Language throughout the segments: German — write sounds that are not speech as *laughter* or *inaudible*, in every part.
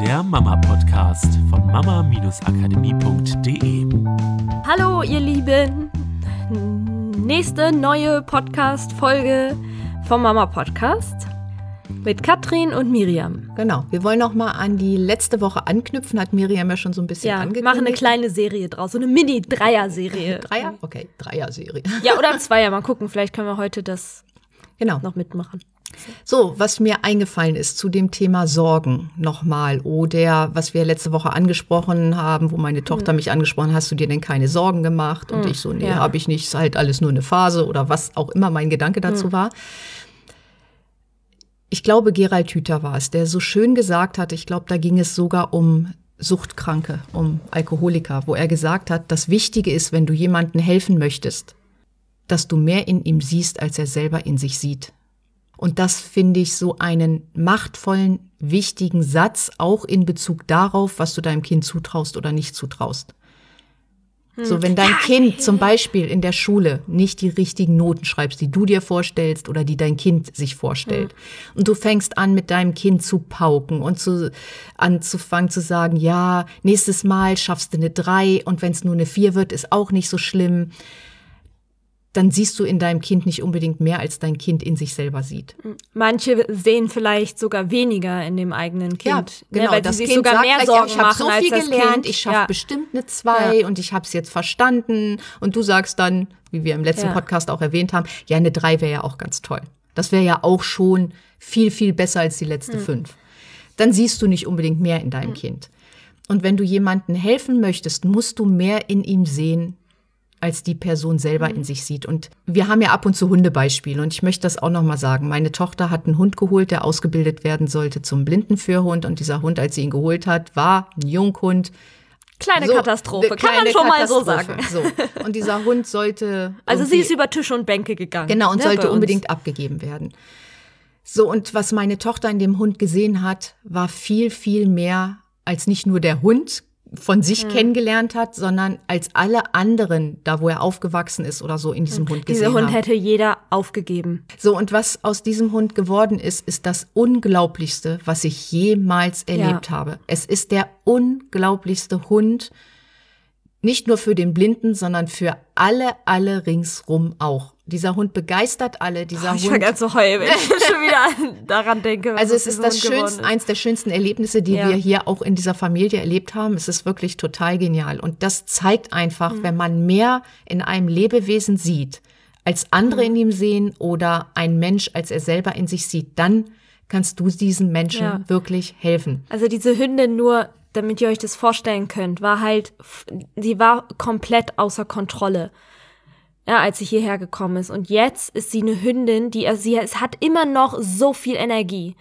der Mama-Podcast von mama-akademie.de. Hallo, ihr Lieben. Nächste neue Podcast-Folge vom Mama-Podcast mit Katrin und Miriam. Genau. Wir wollen noch mal an die letzte Woche anknüpfen. Hat Miriam ja schon so ein bisschen Ja, angekündigt. machen eine kleine Serie draus, so eine Mini-Dreier-Serie. *laughs* Dreier? Okay, Dreier-Serie. Ja, oder Zweier. Mal gucken, vielleicht können wir heute das Genau. noch mitmachen. So, was mir eingefallen ist zu dem Thema Sorgen nochmal oder was wir letzte Woche angesprochen haben, wo meine Tochter mich angesprochen hat, hast du dir denn keine Sorgen gemacht? Und ich so, nee, ja. habe ich nicht, ist halt alles nur eine Phase oder was auch immer mein Gedanke dazu war. Ich glaube, Gerald Hüther war es, der so schön gesagt hat, ich glaube, da ging es sogar um Suchtkranke, um Alkoholiker, wo er gesagt hat, das Wichtige ist, wenn du jemandem helfen möchtest, dass du mehr in ihm siehst, als er selber in sich sieht. Und das finde ich so einen machtvollen, wichtigen Satz, auch in Bezug darauf, was du deinem Kind zutraust oder nicht zutraust. So, wenn dein Kind zum Beispiel in der Schule nicht die richtigen Noten schreibst, die du dir vorstellst oder die dein Kind sich vorstellt, und du fängst an, mit deinem Kind zu pauken und zu, anzufangen zu sagen, ja, nächstes Mal schaffst du eine drei und wenn es nur eine vier wird, ist auch nicht so schlimm, dann siehst du in deinem Kind nicht unbedingt mehr, als dein Kind in sich selber sieht. Manche sehen vielleicht sogar weniger in dem eigenen Kind. Ja, genau. ne, weil das sich kind sogar mehr Sorgen ich habe so viel gelernt, Kind. ich schaffe ja. bestimmt eine zwei Ja. und ich habe es jetzt verstanden. Und du sagst dann, wie wir im letzten Ja. Podcast auch erwähnt haben, ja, eine drei wäre ja auch ganz toll. Das wäre ja auch schon viel, viel besser als die Hm. letzte fünf. Dann siehst du nicht unbedingt mehr in deinem Kind. Und wenn du jemandem helfen möchtest, musst du mehr in ihm sehen, als die Person selber in sich sieht. Und wir haben ja ab und zu Hundebeispiele und ich möchte das auch noch mal sagen. Meine Tochter hat einen Hund geholt, der ausgebildet werden sollte zum Blindenführhund und dieser Hund, als sie ihn geholt hat, war ein Junghund. Kleine So, Katastrophe, kann man schon mal so sagen. So. Und dieser Hund sollte *laughs* Also sie ist über Tische und Bänke gegangen. Genau, und ne, sollte unbedingt abgegeben werden. So, und was meine Tochter in dem Hund gesehen hat, war viel, viel mehr als nicht nur der Hund von sich Hm. kennengelernt hat, sondern als alle anderen, da wo er aufgewachsen ist oder so, in diesem Hund gesehen Dieser Hund haben. hätte jeder aufgegeben. So, und was aus diesem Hund geworden ist, ist das Unglaublichste, was ich jemals erlebt habe. Es ist der unglaublichste Hund, nicht nur für den Blinden, sondern für alle, alle ringsrum auch. Dieser Hund begeistert alle, dieser Ich Hund. fange an zu heulen, wenn ich *laughs* schon wieder daran denke. Also es ist das schönste, eins der schönsten Erlebnisse, die Ja. wir hier auch in dieser Familie erlebt haben. Es ist wirklich total genial. Und das zeigt einfach, Mhm. wenn man mehr in einem Lebewesen sieht, als andere Mhm. in ihm sehen oder ein Mensch, als er selber in sich sieht, dann kannst du diesen Menschen Ja. wirklich helfen. Also diese Hündin nur, damit ihr euch das vorstellen könnt, war halt, sie war komplett außer Kontrolle. Ja, als sie hierher gekommen ist. Und jetzt ist sie eine Hündin, die, also sie es hat immer noch so viel Energie.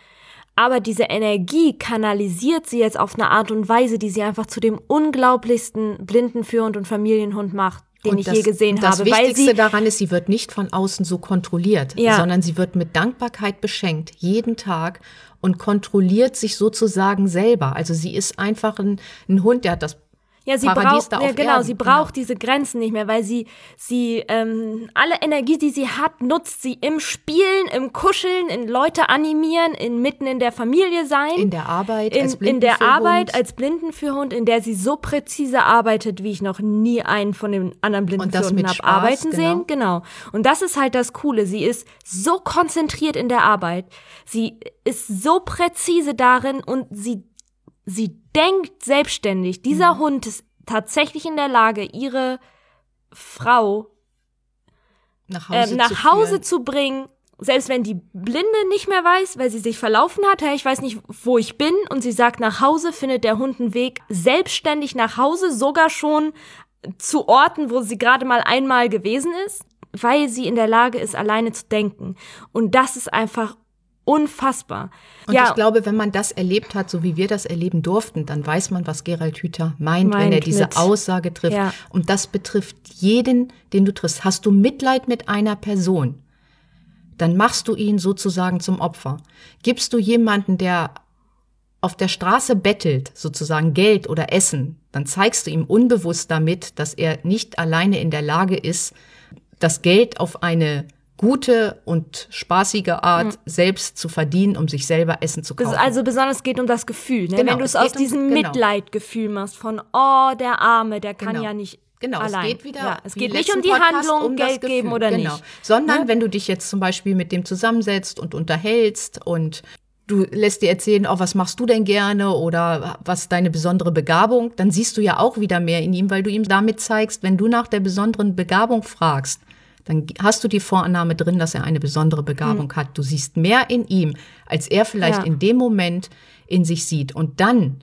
Aber diese Energie kanalisiert sie jetzt auf eine Art und Weise, die sie einfach zu dem unglaublichsten Blindenführend und Familienhund macht, den Und ich das, je gesehen das habe. Weil Wichtigste sie, daran ist, sie wird nicht von außen so kontrolliert, Ja. sondern sie wird mit Dankbarkeit beschenkt, jeden Tag und kontrolliert sich sozusagen selber. Also sie ist einfach ein, ein Hund, der hat das Ja, sie Paradies braucht, ja, genau, Erden, sie genau. braucht diese Grenzen nicht mehr, weil sie, sie, ähm, alle Energie, die sie hat, nutzt sie im Spielen, im Kuscheln, in Leute animieren, in mitten in der Familie sein. in der Arbeit, in, als in der. Arbeit als Blindenführhund, in der sie so präzise arbeitet, wie ich noch nie einen von den anderen Blindenführhunden habe arbeiten genau. sehen. Genau. Und das ist halt das Coole. Sie ist so konzentriert in der Arbeit. Sie ist so präzise darin und sie, sie denkt selbstständig. Dieser Mhm. Hund ist tatsächlich in der Lage, ihre Frau nach Hause, ähm, nach zu Hause zu bringen, selbst wenn die Blinde nicht mehr weiß, weil sie sich verlaufen hat, hey, ich weiß nicht, wo ich bin, und sie sagt nach Hause, findet der Hund einen Weg selbstständig nach Hause, sogar schon zu Orten, wo sie gerade mal einmal gewesen ist, weil sie in der Lage ist, alleine zu denken. Und das ist einfach unfassbar. Und ja, ich glaube, wenn man das erlebt hat, so wie wir das erleben durften, dann weiß man, was Gerald Hüther meint, wenn Meint er diese mit- Aussage trifft. Ja. Und das betrifft jeden, den du triffst. Hast du Mitleid mit einer Person, dann machst du ihn sozusagen zum Opfer. Gibst du jemanden, der auf der Straße bettelt, sozusagen Geld oder Essen, dann zeigst du ihm unbewusst damit, dass er nicht alleine in der Lage ist, das Geld auf eine gute und spaßige Art, selbst zu verdienen, um sich selber Essen zu kaufen. also besonders geht um das Gefühl, ne? Genau, wenn du es aus geht um- diesem genau. Mitleidgefühl machst von oh der Arme, der kann Genau. ja nicht Genau, allein. es geht wieder. Ja, es geht nicht um die Podcast, Handlung, um Geld geben Gefühl. oder genau. nicht. Sondern Ne? wenn du dich jetzt zum Beispiel mit dem zusammensetzt und unterhältst und du lässt dir erzählen, oh, was machst du denn gerne oder was ist deine besondere Begabung, dann siehst du ja auch wieder mehr in ihm, weil du ihm damit zeigst, wenn du nach der besonderen Begabung fragst, dann hast du die Vorannahme drin, dass er eine besondere Begabung hat. Du siehst mehr in ihm, als er vielleicht. Ja. in dem Moment in sich sieht. Und dann,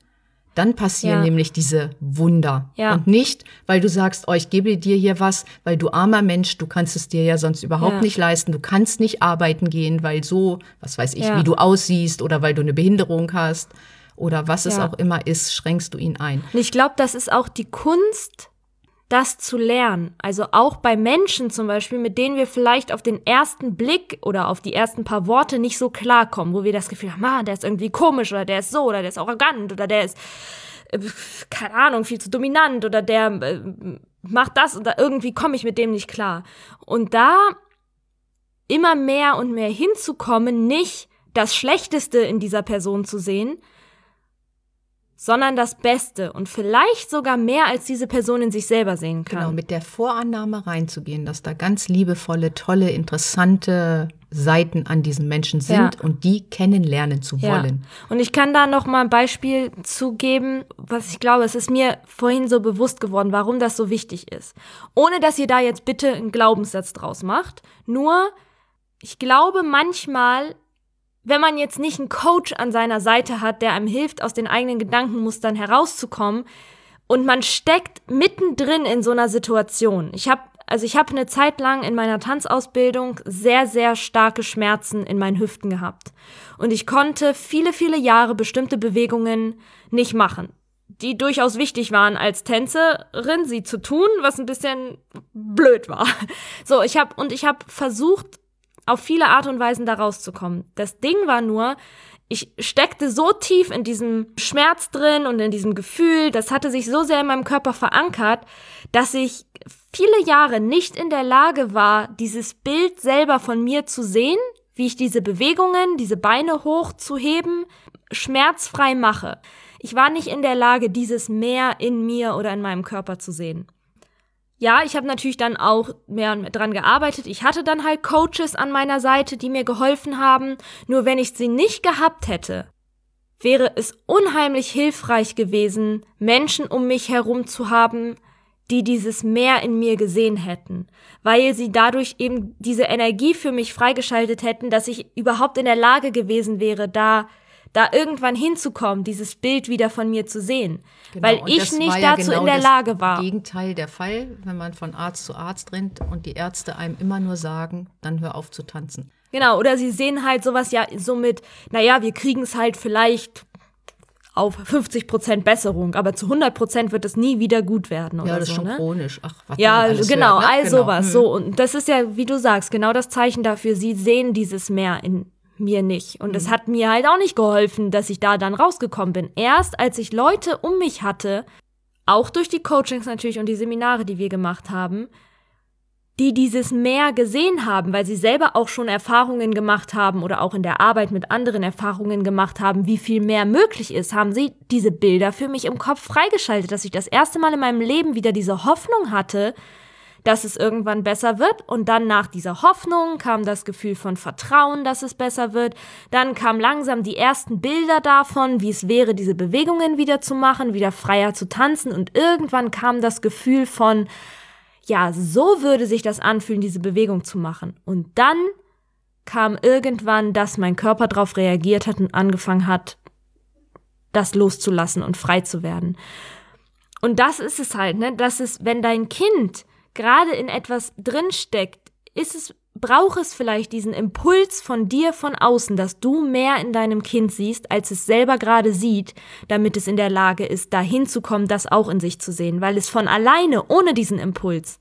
dann passieren Ja. nämlich diese Wunder. Ja. Und nicht, weil du sagst, oh, ich gebe dir hier was, weil du armer Mensch, du kannst es dir ja sonst überhaupt nicht leisten, du kannst nicht arbeiten gehen, weil so, was weiß ich, wie du aussiehst oder weil du eine Behinderung hast oder was es auch immer ist, schränkst du ihn ein. Und ich glaube, das ist auch die Kunst, das zu lernen. Also auch bei Menschen zum Beispiel, mit denen wir vielleicht auf den ersten Blick oder auf die ersten paar Worte nicht so klarkommen, wo wir das Gefühl haben, ah, der ist irgendwie komisch oder der ist so oder der ist arrogant oder der ist, äh, keine Ahnung, viel zu dominant oder der äh, macht das oder irgendwie komme ich mit dem nicht klar. Und da immer mehr und mehr hinzukommen, nicht das Schlechteste in dieser Person zu sehen, sondern das Beste und vielleicht sogar mehr als diese Person in sich selber sehen kann. Genau, mit der Vorannahme reinzugehen, dass da ganz liebevolle, tolle, interessante Seiten an diesem Menschen sind Ja. und die kennenlernen zu wollen. Und ich kann da noch mal ein Beispiel zugeben, was ich glaube, es ist mir vorhin so bewusst geworden, warum das so wichtig ist. Ohne dass ihr da jetzt bitte einen Glaubenssatz draus macht. Nur, ich glaube manchmal, wenn man jetzt nicht einen Coach an seiner Seite hat, der einem hilft, aus den eigenen Gedankenmustern herauszukommen, und man steckt mittendrin in so einer Situation. Ich habe also ich habe eine Zeit lang in meiner Tanzausbildung sehr sehr starke Schmerzen in meinen Hüften gehabt und ich konnte viele viele Jahre bestimmte Bewegungen nicht machen, die durchaus wichtig waren als Tänzerin sie zu tun, was ein bisschen blöd war. So, ich habe und ich habe versucht auf viele Art und Weisen da rauszukommen. Das Ding war nur, ich steckte so tief in diesem Schmerz drin und in diesem Gefühl, das hatte sich so sehr in meinem Körper verankert, dass ich viele Jahre nicht in der Lage war, dieses Bild selber von mir zu sehen, wie ich diese Bewegungen, diese Beine hochzuheben, schmerzfrei mache. Ich war nicht in der Lage, dieses Meer in mir oder in meinem Körper zu sehen. Ja, ich habe natürlich dann auch mehr und mehr dran gearbeitet. Ich hatte dann halt Coaches an meiner Seite, die mir geholfen haben. Nur wenn ich sie nicht gehabt hätte, wäre es unheimlich hilfreich gewesen, Menschen um mich herum zu haben, die dieses Meer in mir gesehen hätten, weil sie dadurch eben diese Energie für mich freigeschaltet hätten, dass ich überhaupt in der Lage gewesen wäre, da da irgendwann hinzukommen, dieses Bild wieder von mir zu sehen, weil Genau, und ich das nicht ja dazu genau in der das Lage war. Gegenteil der Fall, wenn man von Arzt zu Arzt rennt und die Ärzte einem immer nur sagen, dann hör auf zu tanzen. Genau, oder sie sehen halt sowas ja so mit, naja, wir kriegen es halt vielleicht auf 50% Besserung, aber zu 100% wird es nie wieder gut werden oder Ja, das so, ist schon ne? chronisch. Ach, was Ja, alles genau, ne? all Genau. sowas. Hm. So, und das ist ja, wie du sagst, genau das Zeichen dafür, sie sehen dieses Meer in mir nicht. Und Mhm. es hat mir halt auch nicht geholfen, dass ich da dann rausgekommen bin. Erst als ich Leute um mich hatte, auch durch die Coachings natürlich und die Seminare, die wir gemacht haben, die dieses Meer gesehen haben, weil sie selber auch schon Erfahrungen gemacht haben oder auch in der Arbeit mit anderen Erfahrungen gemacht haben, wie viel mehr möglich ist, haben sie diese Bilder für mich im Kopf freigeschaltet, dass ich das erste Mal in meinem Leben wieder diese Hoffnung hatte, dass es irgendwann besser wird. Und dann nach dieser Hoffnung kam das Gefühl von Vertrauen, dass es besser wird. Dann kamen langsam die ersten Bilder davon, wie es wäre, diese Bewegungen wieder zu machen, wieder freier zu tanzen. Und irgendwann kam das Gefühl von, ja, so würde sich das anfühlen, diese Bewegung zu machen. Und dann kam irgendwann, dass mein Körper darauf reagiert hat und angefangen hat, das loszulassen und frei zu werden. Und das ist es halt, ne? Das ist, wenn dein Kind gerade in etwas drinsteckt, ist es, braucht es vielleicht diesen Impuls von dir von außen, dass du mehr in deinem Kind siehst, als es selber gerade sieht, damit es in der Lage ist, dahin zu kommen, das auch in sich zu sehen, weil es von alleine, ohne diesen Impuls,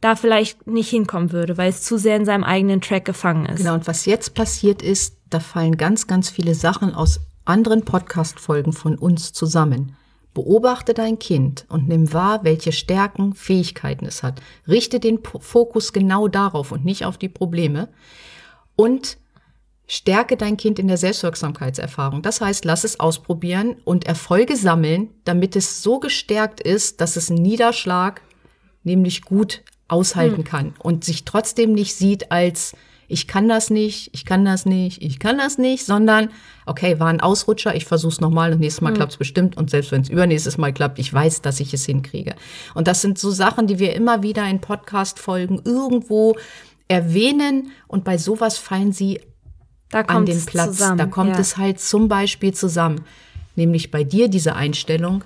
da vielleicht nicht hinkommen würde, weil es zu sehr in seinem eigenen Track gefangen ist. Genau, und was jetzt passiert ist, da fallen ganz, ganz viele Sachen aus anderen Podcast-Folgen von uns zusammen. Beobachte dein Kind und nimm wahr, welche Stärken, Fähigkeiten es hat. Richte den Fokus genau darauf und nicht auf die Probleme. Und stärke dein Kind in der Selbstwirksamkeitserfahrung. Das heißt, lass es ausprobieren und Erfolge sammeln, damit es so gestärkt ist, dass es einen Niederschlag nämlich gut aushalten hm. kann und sich trotzdem nicht sieht als ich kann das nicht, ich kann das nicht, ich kann das nicht, sondern okay, war ein Ausrutscher, ich versuche es nochmal und nächstes Mal mhm. klappt es bestimmt und selbst wenn es übernächstes Mal klappt, ich weiß, dass ich es hinkriege. Und das sind so Sachen, die wir immer wieder in Podcast-Folgen irgendwo erwähnen und bei sowas fallen sie an den Platz. Zusammen, da kommt ja. es halt zum Beispiel zusammen. Nämlich bei dir diese Einstellung,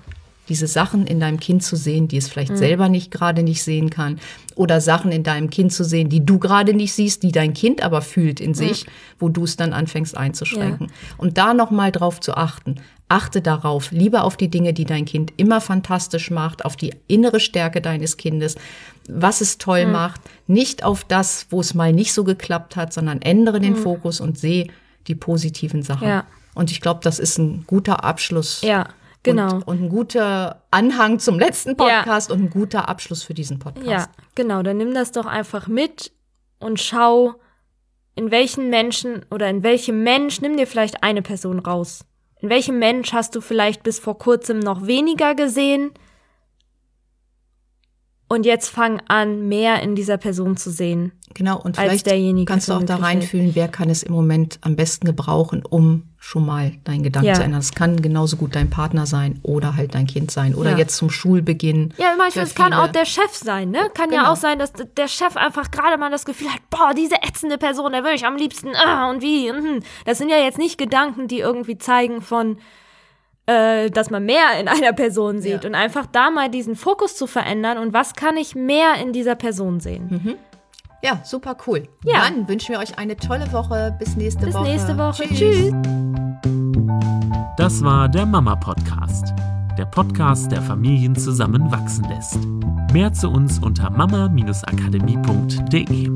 diese Sachen in deinem Kind zu sehen, die es vielleicht mhm. selber nicht gerade nicht sehen kann, oder Sachen in deinem Kind zu sehen, die du gerade nicht siehst, die dein Kind aber fühlt in sich, mhm. wo du es dann anfängst einzuschränken. Ja. Und da noch mal drauf zu achten. Achte darauf, lieber auf die Dinge, die dein Kind immer fantastisch macht, auf die innere Stärke deines Kindes, was es toll mhm. macht, nicht auf das, wo es mal nicht so geklappt hat, sondern ändere den mhm. Fokus und sehe die positiven Sachen. Ja. Und ich glaube, das ist ein guter Abschluss. Ja Genau. Und, und ein guter Anhang zum letzten Podcast ja. und ein guter Abschluss für diesen Podcast. Ja, genau. Dann nimm das doch einfach mit und schau, in welchen Menschen oder in welchem Mensch, nimm dir vielleicht eine Person raus. In welchem Mensch hast du vielleicht bis vor kurzem noch weniger gesehen? Und jetzt fang an, mehr in dieser Person zu sehen. Genau, und vielleicht kannst du auch da reinfühlen, wer kann es im Moment am besten gebrauchen, um schon mal deinen Gedanken ja. zu ändern. Es kann genauso gut dein Partner sein oder halt dein Kind sein oder ja. jetzt zum Schulbeginn. Ja, manchmal es kann auch der Chef sein, ne? Kann genau. ja auch sein, dass der Chef einfach gerade mal das Gefühl hat, boah, diese ätzende Person, der will ich am liebsten, ah, und wie. Mhm. Das sind ja jetzt nicht Gedanken, die irgendwie zeigen von, äh, dass man mehr in einer Person sieht ja. und einfach da mal diesen Fokus zu verändern und was kann ich mehr in dieser Person sehen. Mhm. Ja, super cool. Ja. Dann wünschen wir euch eine tolle Woche. Bis nächste Bis Woche. Bis nächste Woche. Tschüss. Tschüss. Das war der Mama Podcast. Der Podcast, der Familien zusammenwachsen lässt. Mehr zu uns unter mama-akademie.de.